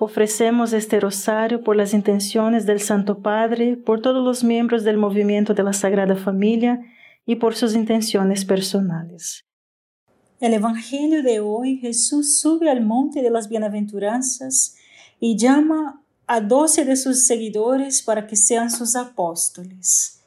Ofrecemos este rosario por las intenciones del Santo Padre, por todos los miembros del movimiento de la Sagrada Familia y por sus intenciones personales. El Evangelio de hoy, Jesús sube al monte de las bienaventuranzas y llama a doce de sus seguidores para que sean sus apóstoles.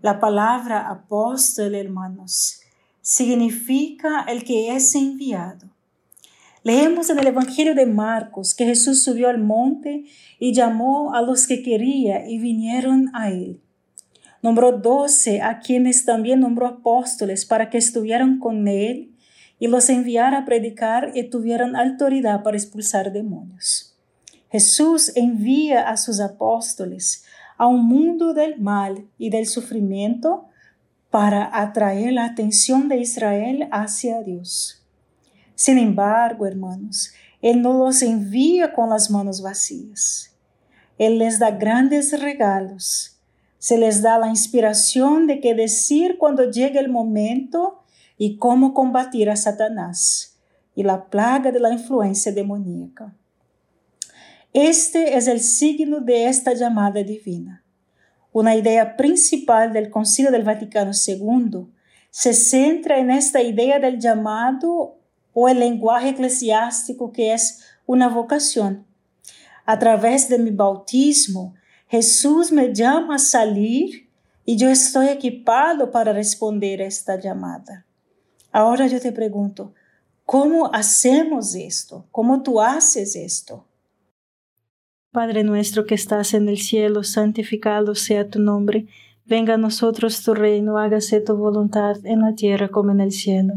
La palabra apóstol, hermanos, significa el que es enviado. Leemos en el Evangelio de Marcos que Jesús subió al monte y llamó a los que quería y vinieron a él. Nombró doce a quienes también nombró apóstoles para que estuvieran con él y los enviara a predicar y tuvieran autoridad para expulsar demonios. Jesús envía a sus apóstoles a un mundo del mal y del sufrimiento para atraer la atención de Israel hacia Dios. Sin embargo, hermanos, Él no los envía con las manos vacías. Él les da grandes regalos. Se les da la inspiración de qué decir cuando llegue el momento y cómo combatir a Satanás y la plaga de la influencia demoníaca. Este es el signo de esta llamada divina. Una idea principal del Concilio del Vaticano II se centra en esta idea del llamado o el lenguaje eclesiástico que es una vocación. A través de mi bautismo, Jesús me llama a salir y yo estoy equipado para responder a esta llamada. Ahora yo te pregunto, ¿cómo hacemos esto? ¿Cómo tú haces esto? Padre nuestro que estás en el cielo, santificado sea tu nombre Venga a nosotros tu reino, hágase tu voluntad en la tierra como en el cielo.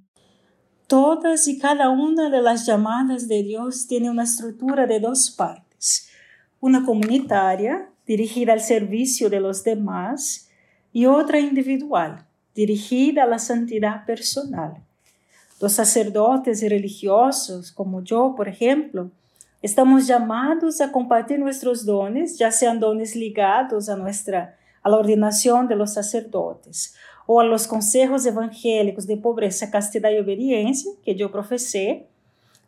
Todas y cada una de las llamadas de Dios tiene una estructura de dos partes. Una comunitaria, dirigida al servicio de los demás, y otra individual, dirigida a la santidad personal. Los sacerdotes y religiosos, como yo, por ejemplo, estamos llamados a compartir nuestros dones, ya sean dones ligados a nuestra a la ordenación de los sacerdotes ou a los consejos evangélicos de pobreza, castidad y obediencia que yo profesé,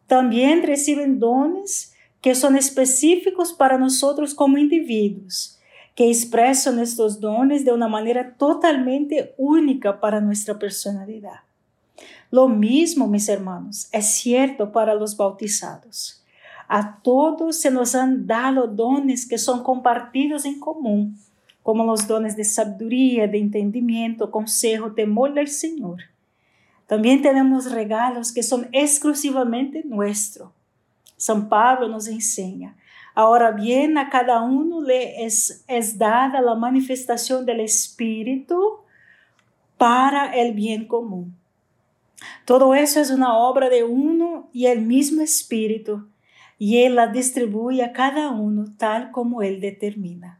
también reciben dones que son específicos para nosotros como individuos, que expresan estos dones de una manera totalmente única para nuestra personalidad. Lo mismo, mis hermanos, es cierto para los bautizados. A todos se nos han dado dones que son compartidos en común como los dones de sabiduría, de entendimiento, consejo, temor del Señor. También tenemos regalos que son exclusivamente nuestros. San Pablo nos enseña. Ahora bien, a cada uno le es, es dada la manifestación del Espíritu para el bien común. Todo eso es una obra de uno y el mismo Espíritu, y Él la distribuye a cada uno tal como Él determina.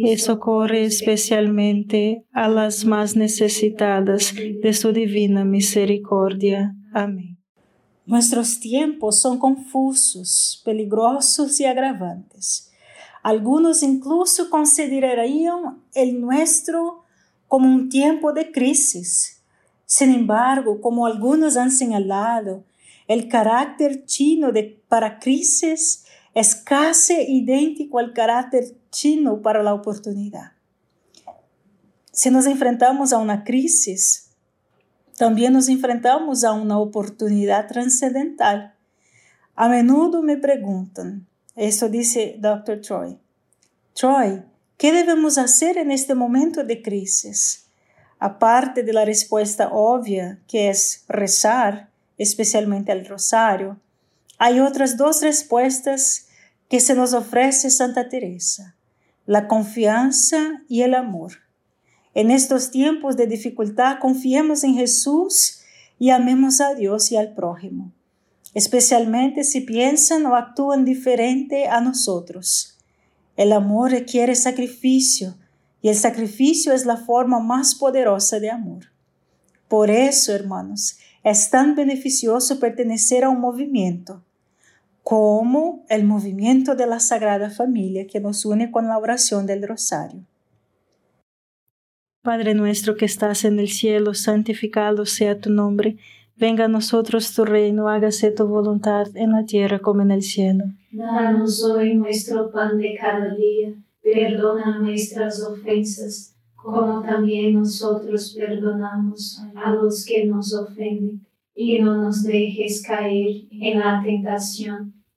y socorre especialmente a las más necesitadas de su divina misericordia. Amén. Nuestros tiempos son confusos, peligrosos y agravantes. Algunos incluso considerarían el nuestro como un tiempo de crisis. Sin embargo, como algunos han señalado, el carácter chino de para crisis es casi idéntico al carácter chino para la oportunidad. Si nos enfrentamos a una crisis, también nos enfrentamos a una oportunidad trascendental. A menudo me preguntan, eso dice Dr. Troy, Troy, ¿qué debemos hacer en este momento de crisis? Aparte de la respuesta obvia, que es rezar, especialmente el rosario, hay otras dos respuestas que se nos ofrece Santa Teresa, la confianza y el amor. En estos tiempos de dificultad confiemos en Jesús y amemos a Dios y al prójimo, especialmente si piensan o actúan diferente a nosotros. El amor requiere sacrificio y el sacrificio es la forma más poderosa de amor. Por eso, hermanos, es tan beneficioso pertenecer a un movimiento como el movimiento de la Sagrada Familia que nos une con la oración del Rosario. Padre nuestro que estás en el cielo, santificado sea tu nombre, venga a nosotros tu reino, hágase tu voluntad en la tierra como en el cielo. Danos hoy nuestro pan de cada día, perdona nuestras ofensas, como también nosotros perdonamos a los que nos ofenden, y no nos dejes caer en la tentación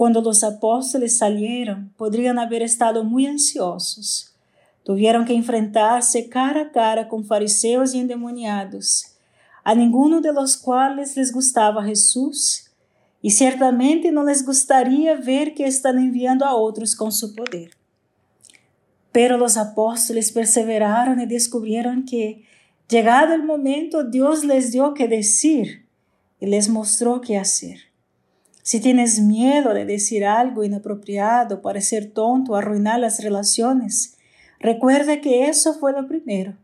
Cuando los apóstoles salieron, podrían haber estado muy ansiosos. Tuvieron que enfrentarse cara a cara con fariseos y endemoniados, a ninguno de los cuales les gustaba Jesús, y ciertamente no les gustaría ver que están enviando a otros con su poder. Pero los apóstoles perseveraron y descubrieron que, llegado el momento, Dios les dio que decir y les mostró qué hacer. Si tienes miedo de decir algo inapropiado, parecer tonto, arruinar las relaciones, recuerda que eso fue lo primero.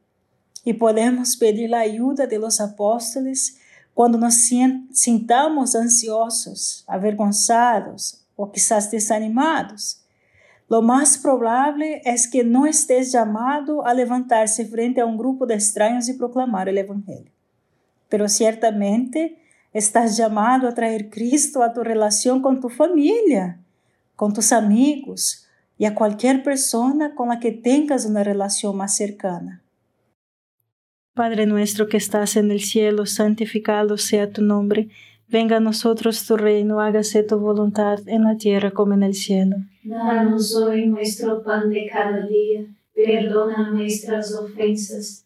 Y podemos pedir la ayuda de los apóstoles cuando nos sintamos ansiosos, avergonzados o quizás desanimados. Lo más probable es que no estés llamado a levantarse frente a un grupo de extraños y proclamar el Evangelio. Pero ciertamente estás llamado a traer Cristo a tu relación con tu familia, con tus amigos y a cualquier persona con la que tengas una relación más cercana. Padre nuestro que estás en el cielo, santificado sea tu nombre. Venga a nosotros tu reino, hágase tu voluntad en la tierra como en el cielo. Danos hoy nuestro pan de cada día, perdona nuestras ofensas,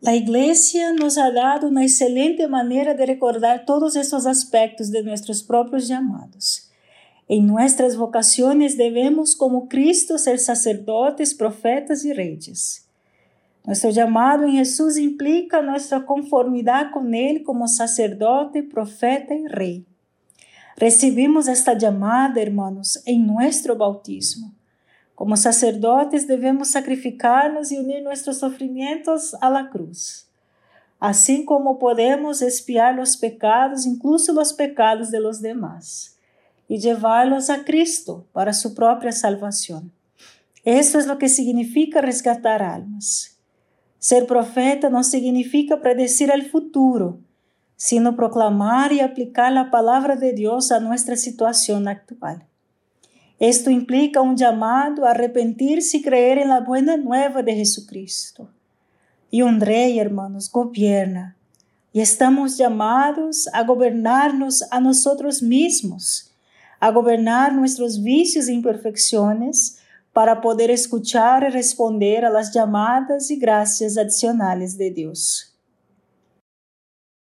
La Iglesia nos ha dado una excelente manera de recordar todos estos aspectos de nuestros propios llamados. En nuestras vocaciones debemos, como Cristo, ser sacerdotes, profetas y reyes. Nuestro llamado en Jesús implica nuestra conformidad con Él como sacerdote, profeta y rey. Recibimos esta llamada, hermanos, en nuestro bautismo. Como sacerdotes debemos sacrificarnos y unir nuestros sufrimientos a la cruz. Así como podemos expiar los pecados, incluso los pecados de los demás, y llevarlos a Cristo para su propia salvación. Esto es lo que significa rescatar almas. Ser profeta no significa predecir el futuro, sino proclamar y aplicar la palabra de Dios a nuestra situación actual. Esto implica un llamado a arrepentirse y creer en la buena nueva de Jesucristo. Y un rey, hermanos, gobierna. Y estamos llamados a gobernarnos a nosotros mismos, a gobernar nuestros vicios e imperfecciones para poder escuchar y responder a las llamadas y gracias adicionales de Dios.